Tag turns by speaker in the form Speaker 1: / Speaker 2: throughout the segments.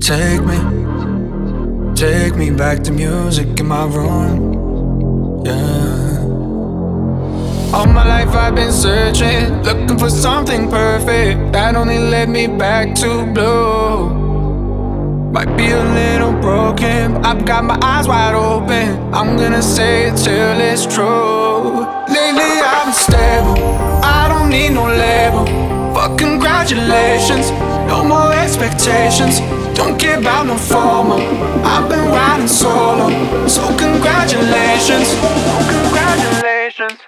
Speaker 1: Take me, take me back to music in my room. Yeah. All my life I've been searching, looking for something perfect that only led me back to blue. Might be a little broken, I've got my eyes wide open. I'm gonna say it till it's true. Lately I've been stable, I don't need no label. Fuck congratulations, no more expectations. Don't care about no formal. I've been riding solo, so congratulations, congratulations.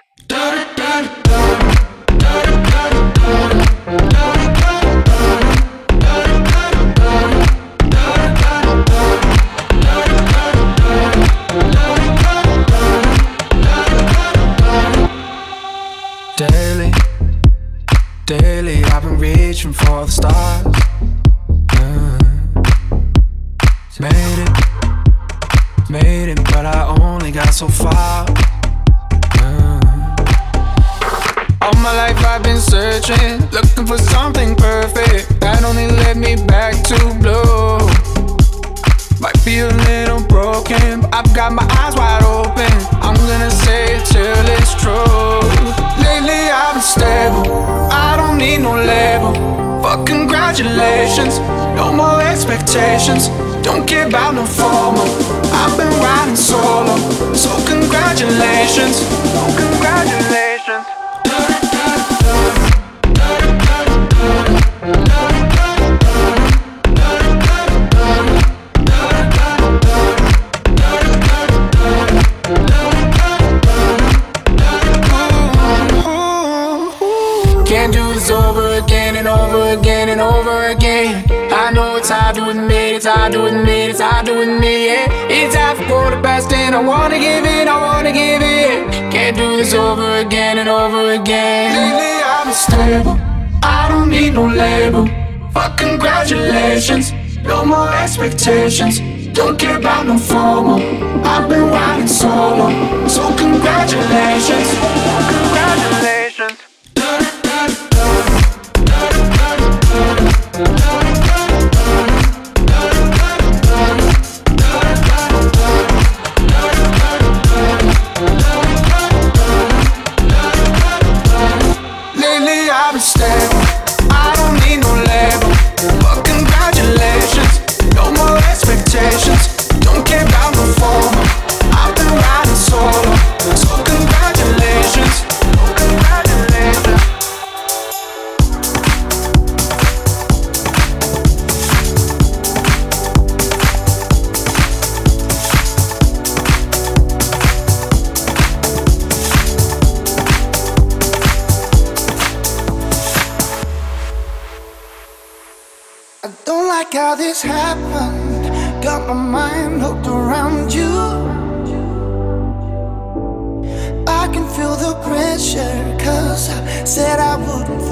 Speaker 1: Daily, daily, I've been reaching for the stars. Made it, made it, but I only got so far. Yeah. All my life I've been searching, looking for something perfect that only led me back to blue. Might be a little broken, but I've got my eyes wide open. I'm gonna say it till it's true. Lately I've been stable, I don't need no label. Fuck congratulations, no more expectations. Don't care about no formal. I've been riding solo, so congratulations, So congratulations. Can't do this over again and over again and over again. I know it's hard to admit, it's hard to admit, it's hard to admit, yeah. It's hard for the best and I wanna give it, I wanna give it. Can't do this over again and over again. Lately I'm been stable, I don't need no label. Fuck congratulations, no more expectations. Don't care about no formal. I've been riding solo, so congratulations, congratulations.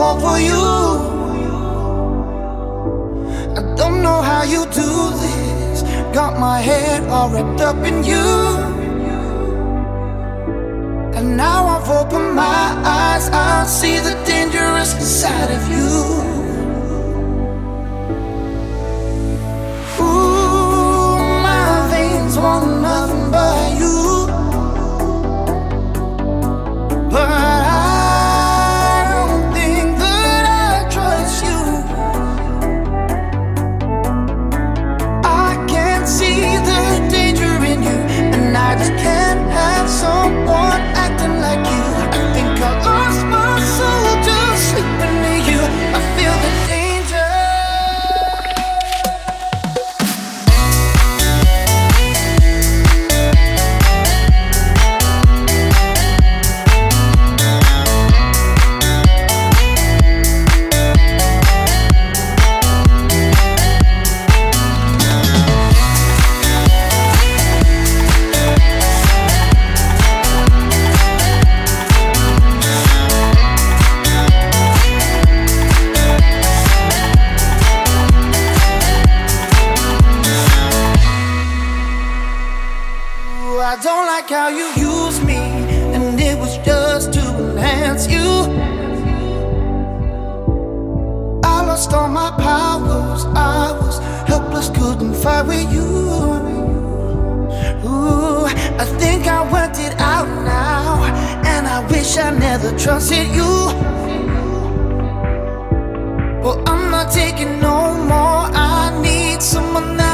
Speaker 2: Fall for you. I don't know how you do this. Got my head all wrapped up in you. And now I've opened my eyes, I see the dangerous side of you. Ooh, my veins want nothing but. I don't like how you use me, and it was just to enhance you. I lost all my powers, I was helpless, couldn't
Speaker 3: fight with you. Ooh, I think I worked it out now, and I wish I never trusted you. Well, I'm not taking no more, I need someone that.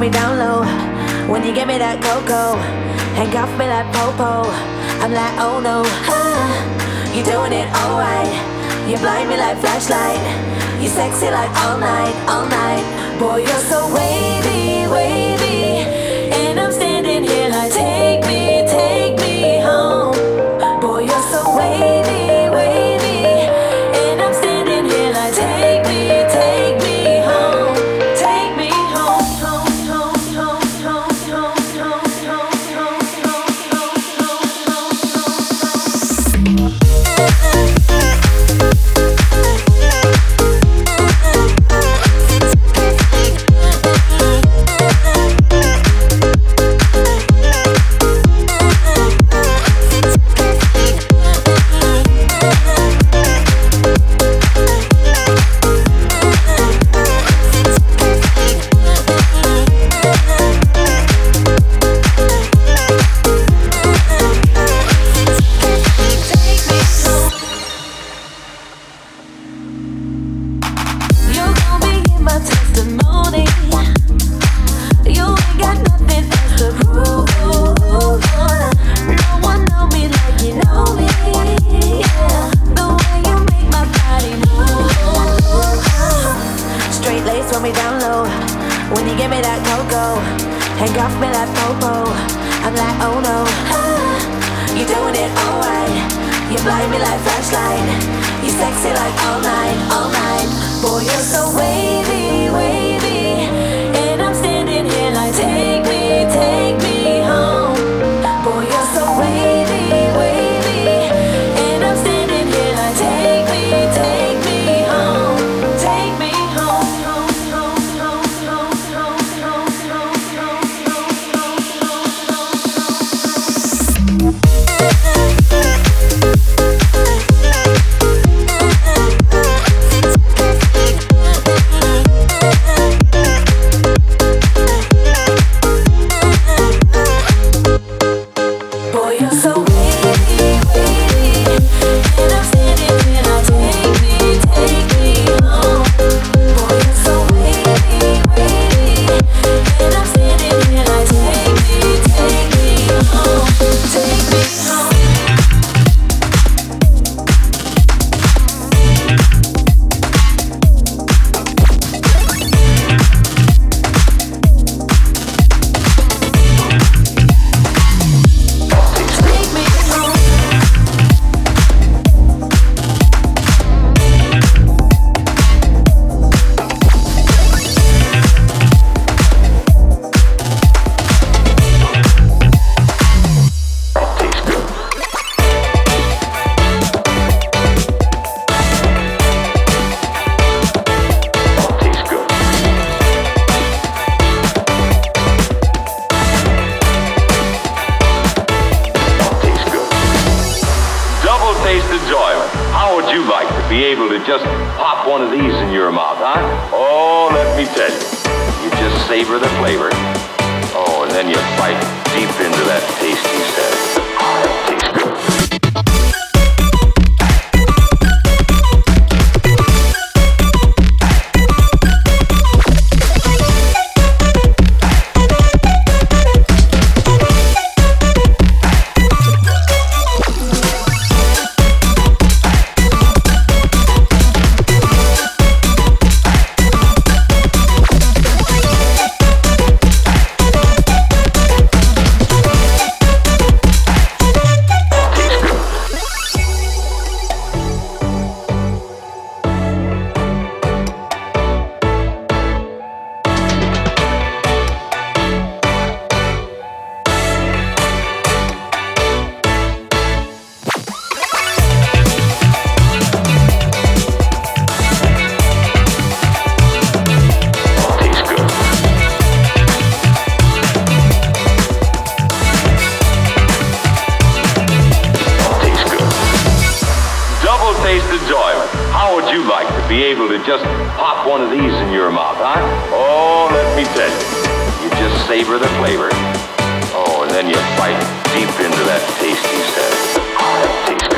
Speaker 4: me
Speaker 5: down low. When you give me that cocoa, handcuff me like popo. I'm like, oh no, ah, you doing it alright. You blind me like flashlight. You sexy like all night, all night. Boy, you're so way.
Speaker 6: taste of joy. How would you like to be able to just pop one of these in your mouth, huh? Oh, let me tell you, you just savor the flavor. Oh, and then you bite deep into that tasty set. That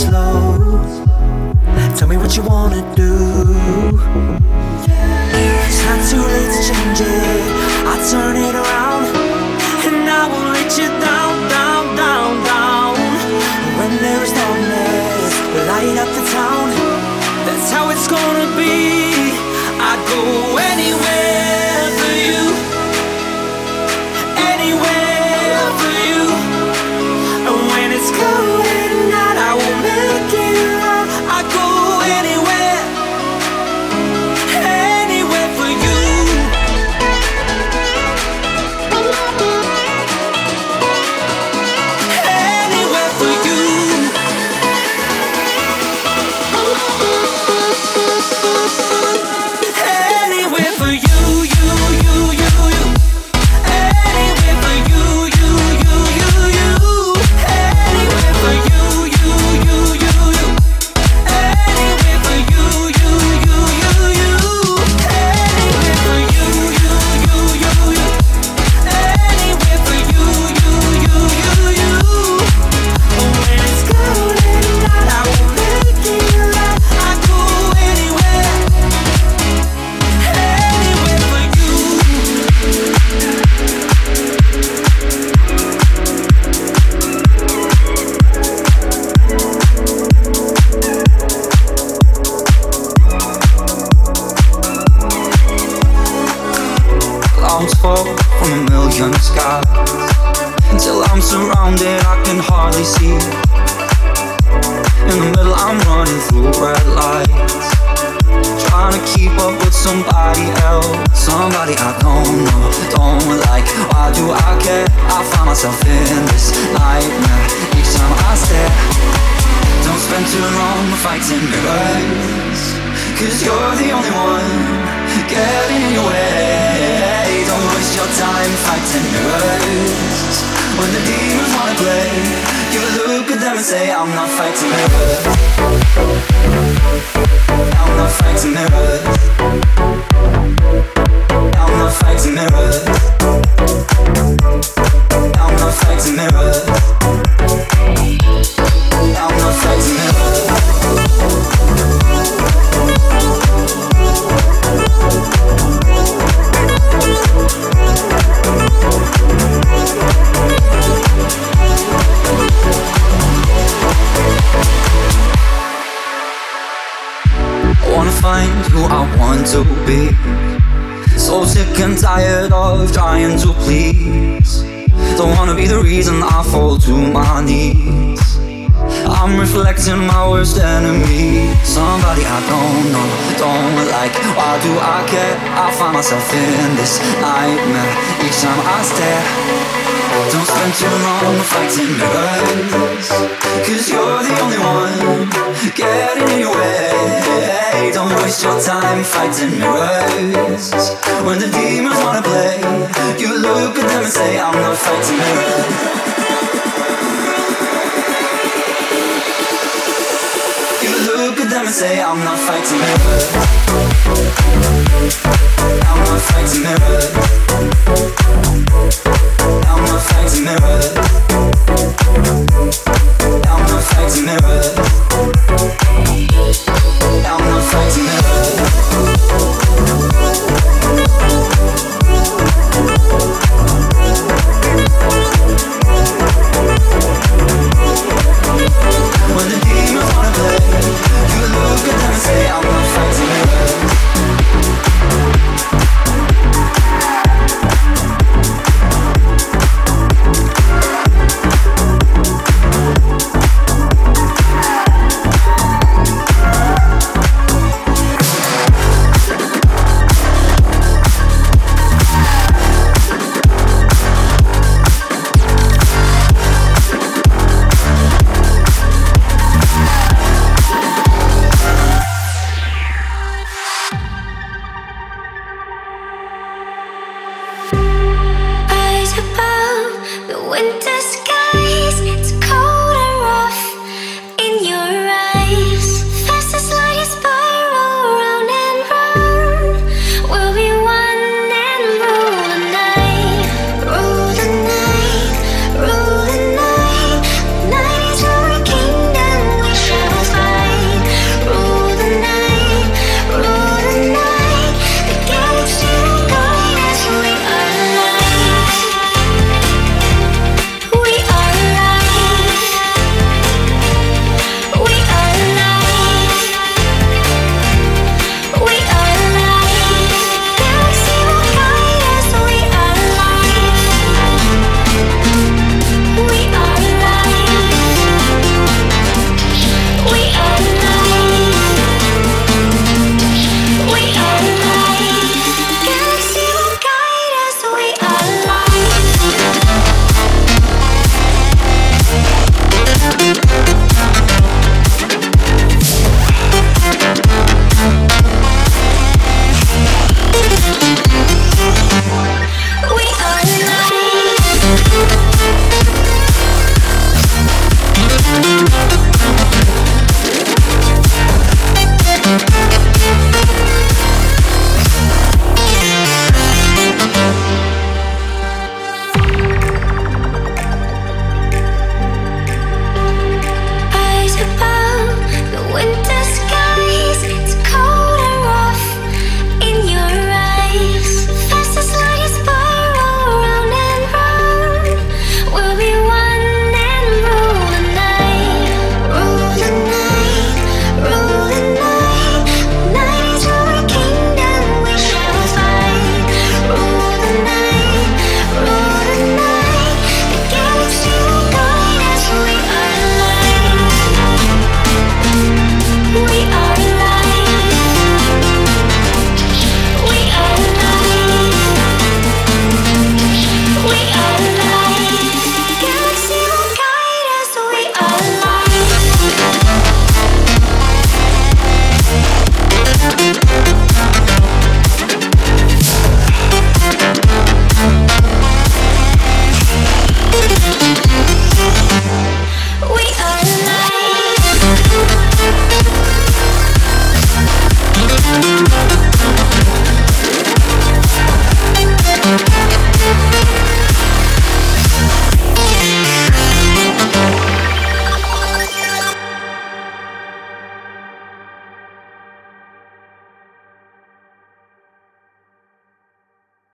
Speaker 6: slow. Tell me what you wanna do. It's not too late to change it. I'll turn it around and I won't let you
Speaker 7: down. I?
Speaker 8: I find myself in this nightmare each time I stare. Don't spend too long fighting mirrors. Cause you're the only one getting in your way. Don't waste your time fighting mirrors. When the demons wanna play, you look at them and say, I'm not fighting mirrors. I'm not fighting mirrors. Who I want to be. So sick and tired of trying to please. Don't wanna be the reason I fall to my knees. I'm reflecting my worst enemy. Somebody I don't know, don't like. Why do I care? I find myself in this nightmare each time I stare. Don't spend too long fighting mirrors. Cause you're the only one getting in your way. Don't waste your time fighting mirrors. When the demons wanna play, you look at them and say, I'm not fighting mirrors. them and say I'm not fighting mirrors. I'm not fighting mirrors. I'm not fighting mirrors. I'm not fighting mirrors. I'm not fighting mirrors.